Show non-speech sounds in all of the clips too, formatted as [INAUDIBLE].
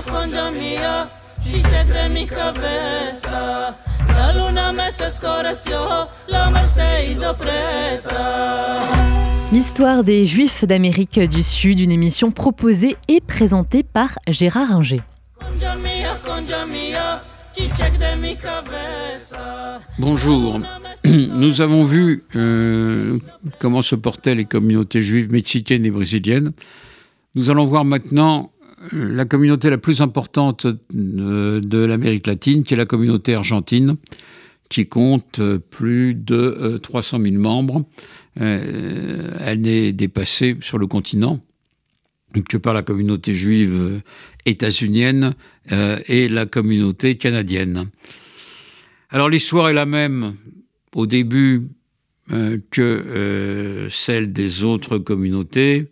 mia, congia mia, çiçek de mi cabeça. La luna me se escureció, la merced hizo preta. L'histoire des Juifs d'Amérique du Sud, une émission proposée et présentée par Gérard Inger. Bonjour. [CLEARS THROAT] Nous avons vu euh, comment se portaient les communautés juives mexicaines et brésiliennes. Nous allons voir maintenant la communauté la plus importante de, de l'Amérique latine, qui est la communauté argentine, qui compte euh, plus de euh, 300 000 membres. Euh, elle n'est dépassée sur le continent que par la communauté juive euh, états-unienne euh, et la communauté canadienne. Alors l'histoire est la même au début euh, que euh, celle des autres communautés.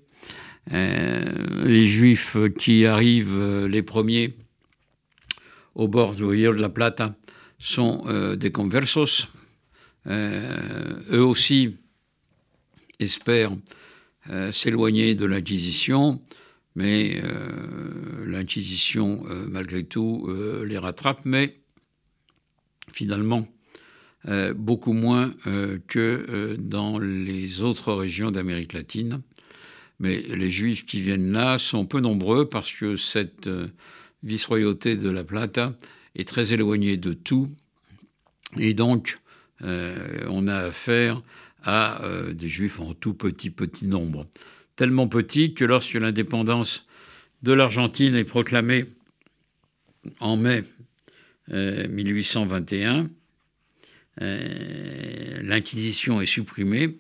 Euh, les juifs qui arrivent euh, les premiers au bord du Rio de la Plata sont euh, des conversos. Eux aussi espèrent s'éloigner de l'Inquisition, mais l'Inquisition, malgré tout, les rattrape, mais finalement, beaucoup moins que dans les autres régions d'Amérique latine. Mais les juifs qui viennent là sont peu nombreux parce que cette euh, vice-royauté de la Plata est très éloignée de tout. Et donc, euh, on a affaire à euh, des juifs en tout petit, petit nombre. Tellement petit que lorsque l'indépendance de l'Argentine est proclamée en mai euh, 1821, euh, l'Inquisition est supprimée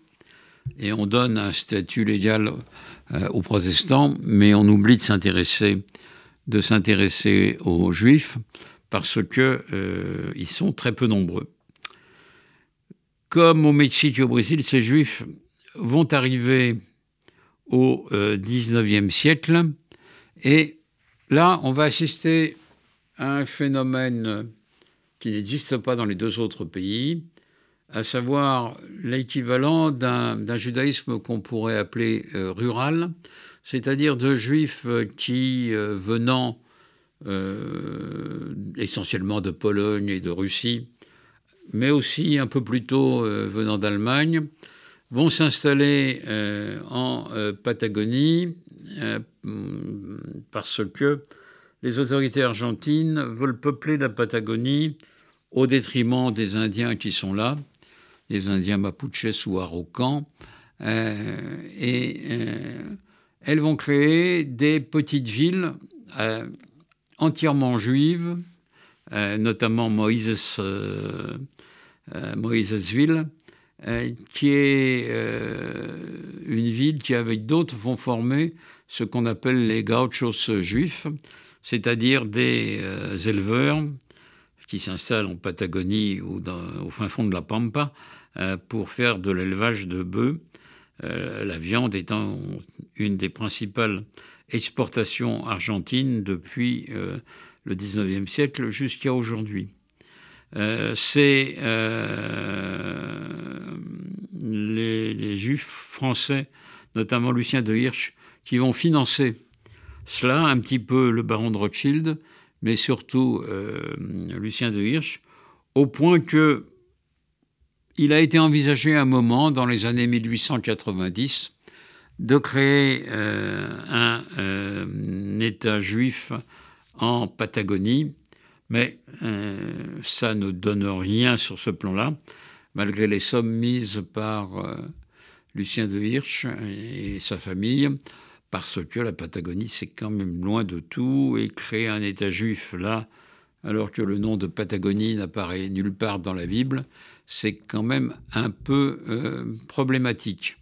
et on donne un statut légal euh, aux protestants, mais on oublie de s'intéresser aux juifs parce que euh, sont très peu nombreux. Comme au Mexique et au Brésil, ces juifs vont arriver au euh, 19e siècle et là, on va assister à un phénomène qui n'existe pas dans les deux autres pays, à savoir l'équivalent d'un judaïsme qu'on pourrait appeler euh, rural, c'est-à-dire de juifs euh, qui, euh, venant essentiellement de Pologne et de Russie, mais aussi un peu plus tôt venant d'Allemagne, vont s'installer en Patagonie parce que les autorités argentines veulent peupler la Patagonie au détriment des Indiens qui sont là, les Indiens Mapuches ou Araucans, euh, et euh, elles vont créer des petites villes euh, entièrement juives, notamment Moïse, Moïsesville, qui est une ville qui, avec d'autres, vont former ce qu'on appelle les gauchos juifs, c'est-à-dire des éleveurs qui s'installent en Patagonie ou au fin fond de la Pampa pour faire de l'élevage de bœufs, euh, la viande étant une des principales exportations argentines depuis euh, le 19e siècle jusqu'à aujourd'hui. Euh, c'est euh, les, juifs français, notamment Lucien de Hirsch, qui vont financer cela, un petit peu le baron de Rothschild, mais surtout euh, Lucien de Hirsch, au point que il a été envisagé un moment, dans les années 1890, de créer euh, un, euh, État juif en Patagonie, mais euh, ça ne donne rien sur ce plan-là, malgré les sommes mises par Lucien de Hirsch et sa famille, parce que la Patagonie, c'est quand même loin de tout, et créer un État juif là, alors que le nom de Patagonie n'apparaît nulle part dans la Bible, c'est quand même un peu euh, problématique.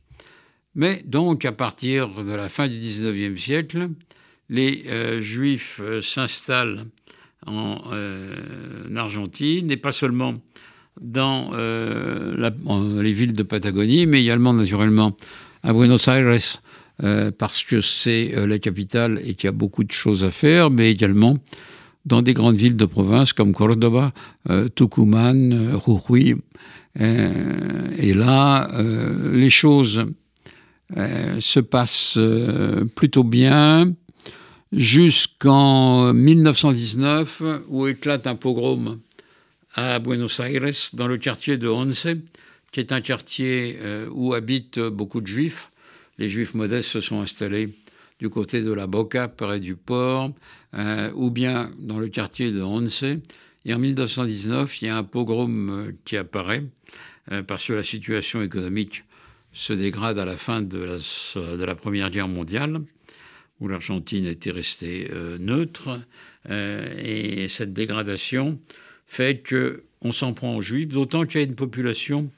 Mais donc, à partir de la fin du XIXe siècle, les euh, Juifs euh, s'installent en, en Argentine, et pas seulement dans les villes de Patagonie, mais également naturellement à Buenos Aires, parce que c'est la capitale et qu'il y a beaucoup de choses à faire, mais également dans des grandes villes de province comme Cordoba, euh, Tucumán, euh, Jujuy. Euh, et là, euh, les choses se passent plutôt bien jusqu'en 1919 où éclate un pogrom à Buenos Aires dans le quartier de Once, qui est un quartier où habitent beaucoup de juifs. Les juifs modestes se sont installés du côté de la Boca, près du port, euh, ou bien dans le quartier de Once. Et en 1919, il y a un pogrom euh, qui apparaît, parce que la situation économique se dégrade à la fin de la, Première Guerre mondiale où l'Argentine était restée euh, neutre. Euh, et cette dégradation fait qu'on s'en prend aux juifs, d'autant qu'il y a une population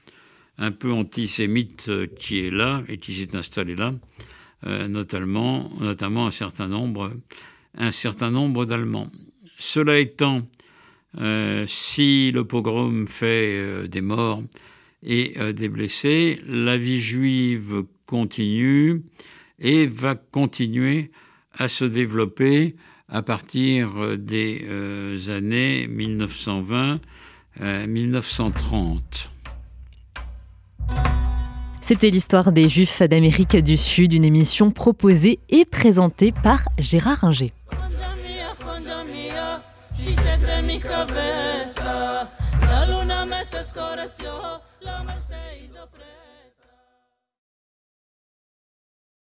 un peu antisémite euh, qui est là et qui s'est installée là, notamment, notamment un certain nombre, d'Allemands. Cela étant, si le pogrom fait des morts et des blessés, la vie juive continue et va continuer à se développer à partir des euh, années 1920-1930. Euh, C'était l'histoire des Juifs d'Amérique du Sud, une émission proposée et présentée par Gérard Inger.